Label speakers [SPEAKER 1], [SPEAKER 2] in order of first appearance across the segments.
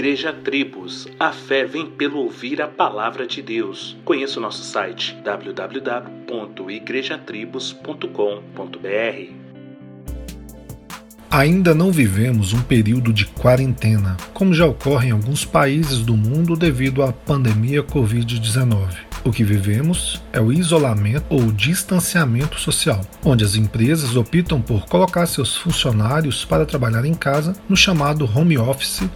[SPEAKER 1] Igreja Tribos. A fé vem pelo ouvir a palavra de Deus. Conheça o nosso site www.igrejatribos.com.br.
[SPEAKER 2] Ainda não vivemos um período de quarentena, como já ocorre em alguns países do mundo devido à pandemia Covid-19. O que vivemos é o isolamento ou distanciamento social, onde as empresas optam por colocar seus funcionários para trabalhar em casa no chamado home office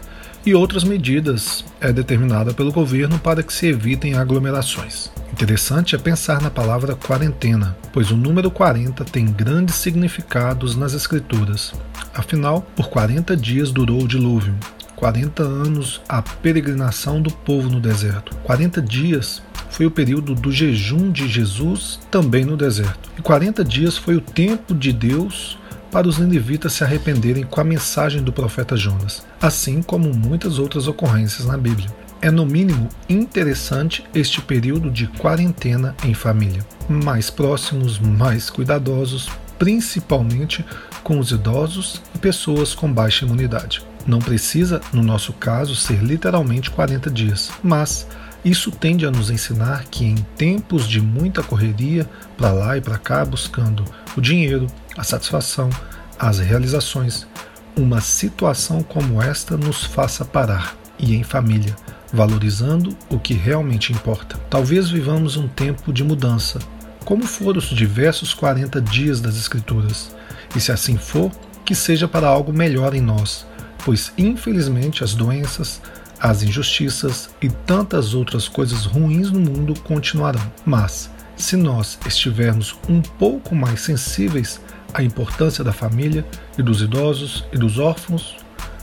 [SPEAKER 2] e outras medidas é determinada pelo governo para que se evitem aglomerações. Interessante é pensar na palavra quarentena, pois o número 40 tem grandes significados nas escrituras. Afinal, por 40 dias durou o dilúvio, 40 anos a peregrinação do povo no deserto, 40 dias foi o período do jejum de Jesus também no deserto. E 40 dias foi o tempo de Deus para os ninivitas se arrependerem com a mensagem do profeta Jonas, assim como muitas outras ocorrências na Bíblia. É no mínimo interessante este período de quarentena em família. Mais próximos, mais cuidadosos, principalmente com os idosos e pessoas com baixa imunidade. Não precisa, no nosso caso, ser literalmente 40 dias, mas isso tende a nos ensinar que em tempos de muita correria, para lá e para cá, buscando o dinheiro, a satisfação, as realizações, uma situação como esta nos faça parar e em família, valorizando o que realmente importa. Talvez vivamos um tempo de mudança, como foram os diversos 40 dias das Escrituras, e se assim for, que seja para algo melhor em nós, pois infelizmente as doenças, as injustiças e tantas outras coisas ruins no mundo continuarão. Mas, se nós estivermos um pouco mais sensíveis à importância da família e dos idosos e dos órfãos,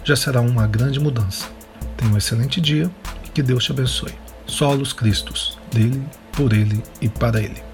[SPEAKER 2] já será uma grande mudança. Tenha um excelente dia e que Deus te abençoe. Solos Cristos, dele, por ele e para ele.